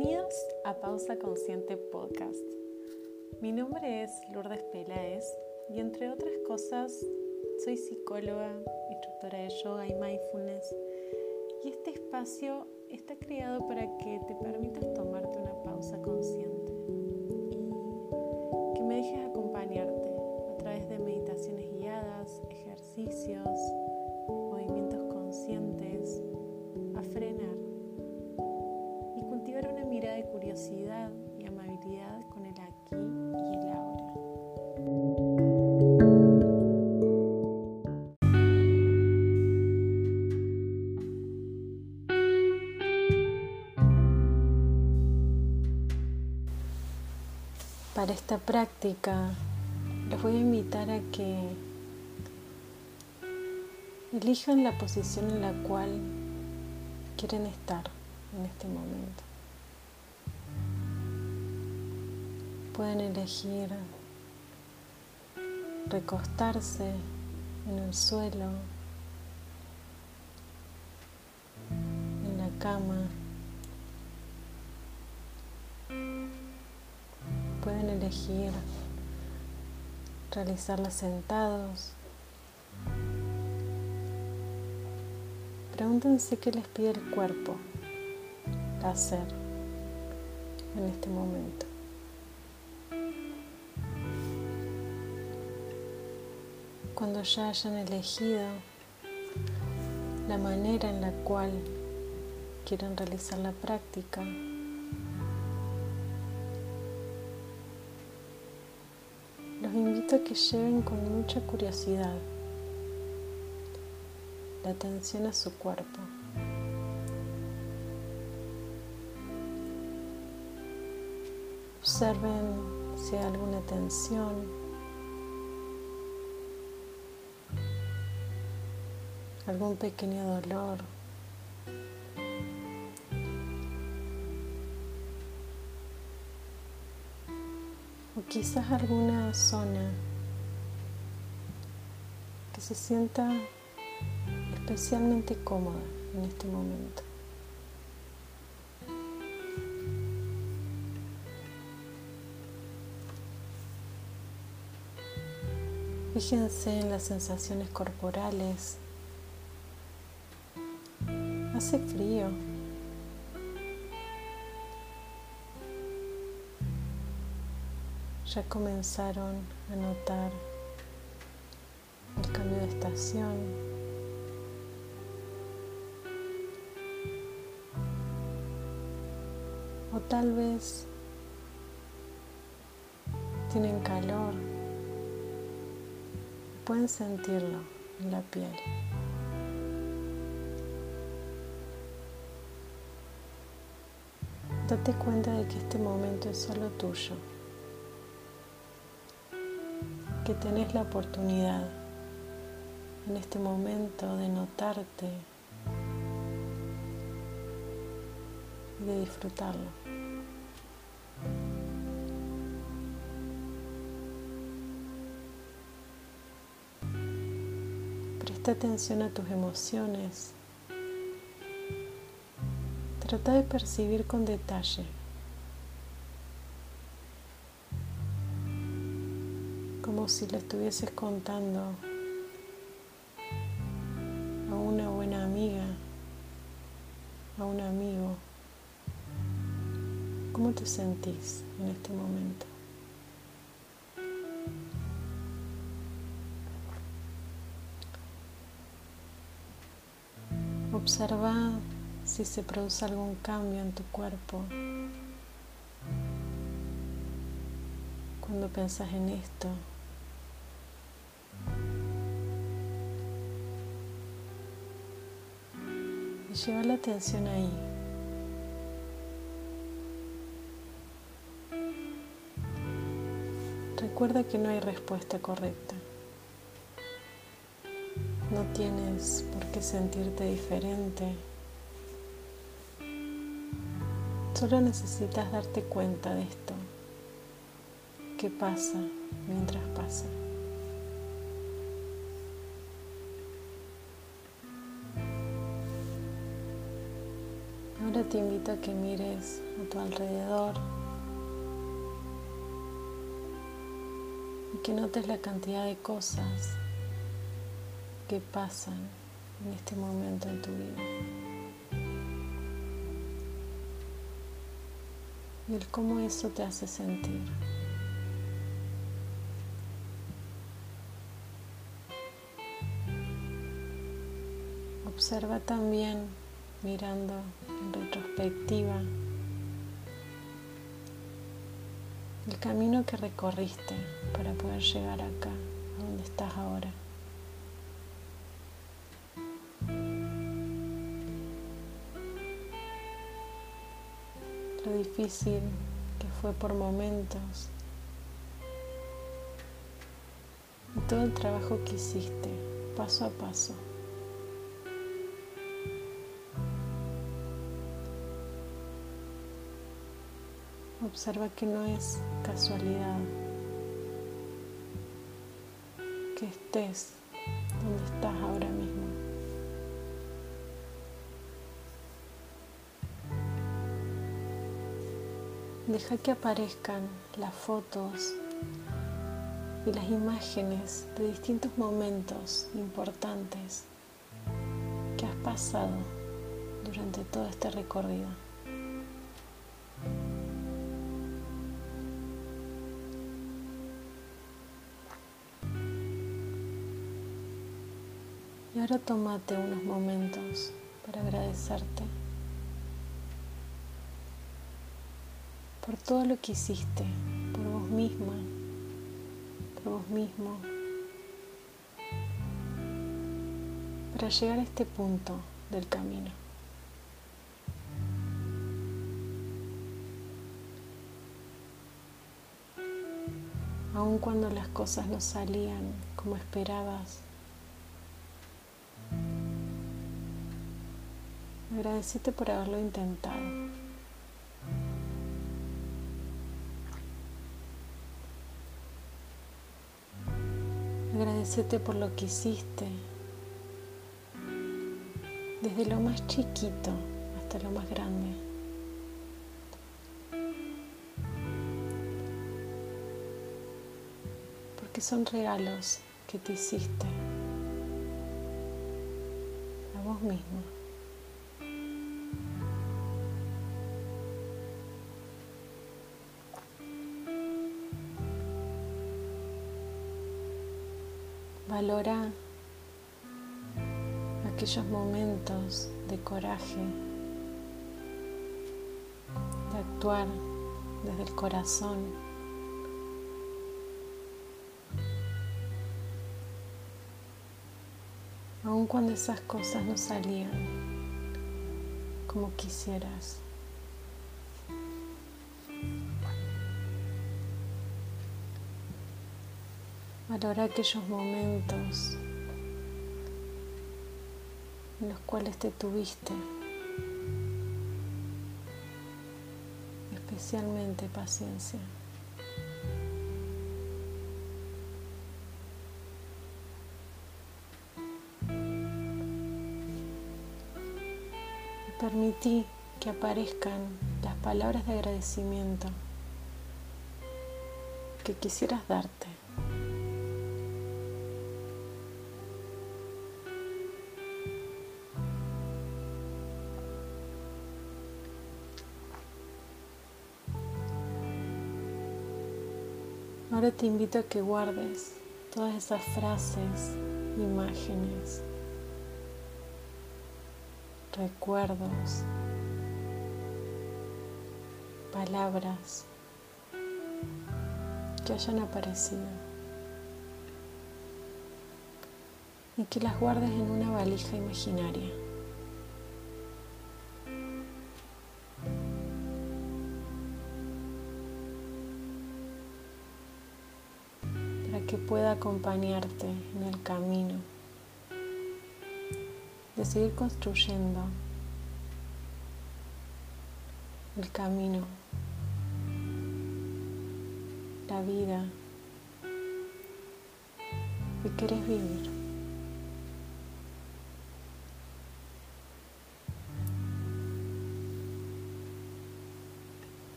Bienvenidos a Pausa Consciente Podcast. Mi nombre es Lourdes Peláez y entre otras cosas soy psicóloga, instructora de yoga y mindfulness y este espacio está creado para que te permitas tomarte una pausa consciente y que me dejes acompañarte a través de meditaciones guiadas, ejercicios, Para esta práctica les voy a invitar a que elijan la posición en la cual quieren estar en este momento. Pueden elegir recostarse en el suelo, en la cama. Elegir realizarla sentados. Pregúntense qué les pide el cuerpo hacer en este momento. Cuando ya hayan elegido la manera en la cual quieren realizar la práctica, los invito a que lleven con mucha curiosidad la atención a su cuerpo. Observen si hay alguna tensión. algún pequeño dolor. O quizás alguna zona que se sienta especialmente cómoda en este momento. Fíjense en las sensaciones corporales. Hace frío. Ya comenzaron a notar el cambio de estación. O tal vez tienen calor. Pueden sentirlo en la piel. Date cuenta de que este momento es solo tuyo, que tenés la oportunidad en este momento de notarte y de disfrutarlo. Presta atención a tus emociones. Trata de percibir con detalle. Como si le estuvieses contando a una buena amiga, a un amigo. ¿Cómo te sentís en este momento? Observa si se produce algún cambio en tu cuerpo cuando pensás en esto. Lleva la atención ahí. Recuerda que no hay respuesta correcta. No tienes por qué sentirte diferente. Solo necesitas darte cuenta de esto. ¿Qué pasa mientras pasa? Te invito a que mires a tu alrededor y que notes la cantidad de cosas que pasan en este momento en tu vida. Y el cómo eso te hace sentir. Observa también mirando en retrospectiva el camino que recorriste para poder llegar acá, a donde estás ahora. Lo difícil que fue por momentos todo el trabajo que hiciste paso a paso. Observa que no es casualidad que estés donde estás ahora mismo. Deja que aparezcan las fotos y las imágenes de distintos momentos importantes que has pasado durante todo este recorrido. Ahora tómate unos momentos para agradecerte por todo lo que hiciste, por vos misma, por vos mismo, para llegar a este punto del camino. Aun cuando las cosas no salían como esperabas, Agradecete por haberlo intentado. Agradecete por lo que hiciste, desde lo más chiquito hasta lo más grande. Porque son regalos que te hiciste a vos mismo. Valora aquellos momentos de coraje, de actuar desde el corazón. Aun cuando esas cosas no salían como quisieras. Valora aquellos momentos en los cuales te tuviste, especialmente paciencia. Permití que aparezcan las palabras de agradecimiento que quisieras darte. Ahora te invito a que guardes todas esas frases, imágenes, recuerdos, palabras que hayan aparecido y que las guardes en una valija imaginaria. Que pueda acompañarte en el camino de seguir construyendo el camino, la vida que quieres vivir.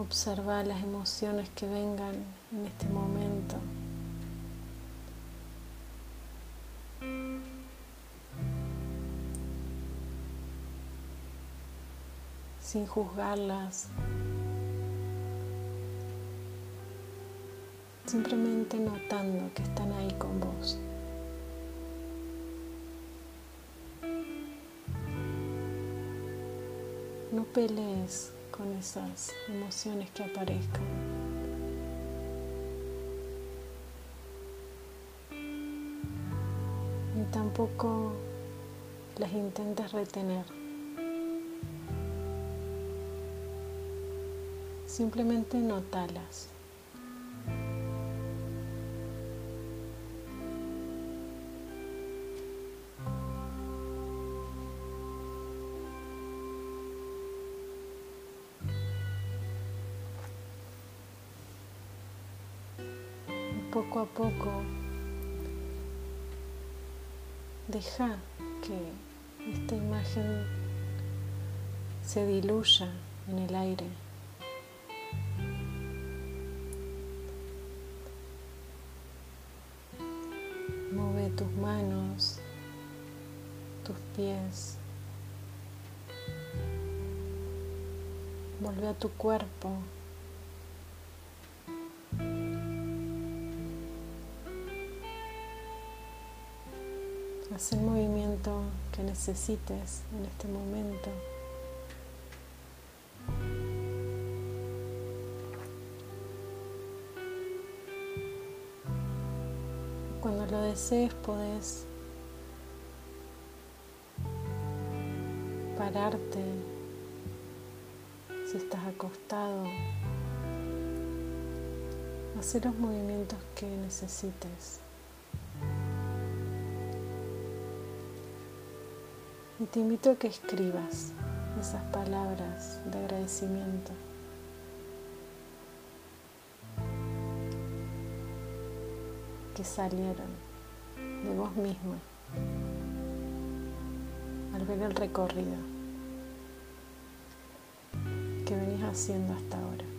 Observa las emociones que vengan en este momento. sin juzgarlas, simplemente notando que están ahí con vos. No pelees con esas emociones que aparezcan. Ni tampoco las intentes retener. Simplemente notalas. Poco a poco deja que esta imagen se diluya en el aire. Mueve tus manos, tus pies. Vuelve a tu cuerpo. Haz el movimiento que necesites en este momento. Cuando lo desees podés pararte si estás acostado, hacer los movimientos que necesites. Y te invito a que escribas esas palabras de agradecimiento. que salieron de vos misma al ver el recorrido que venís haciendo hasta ahora.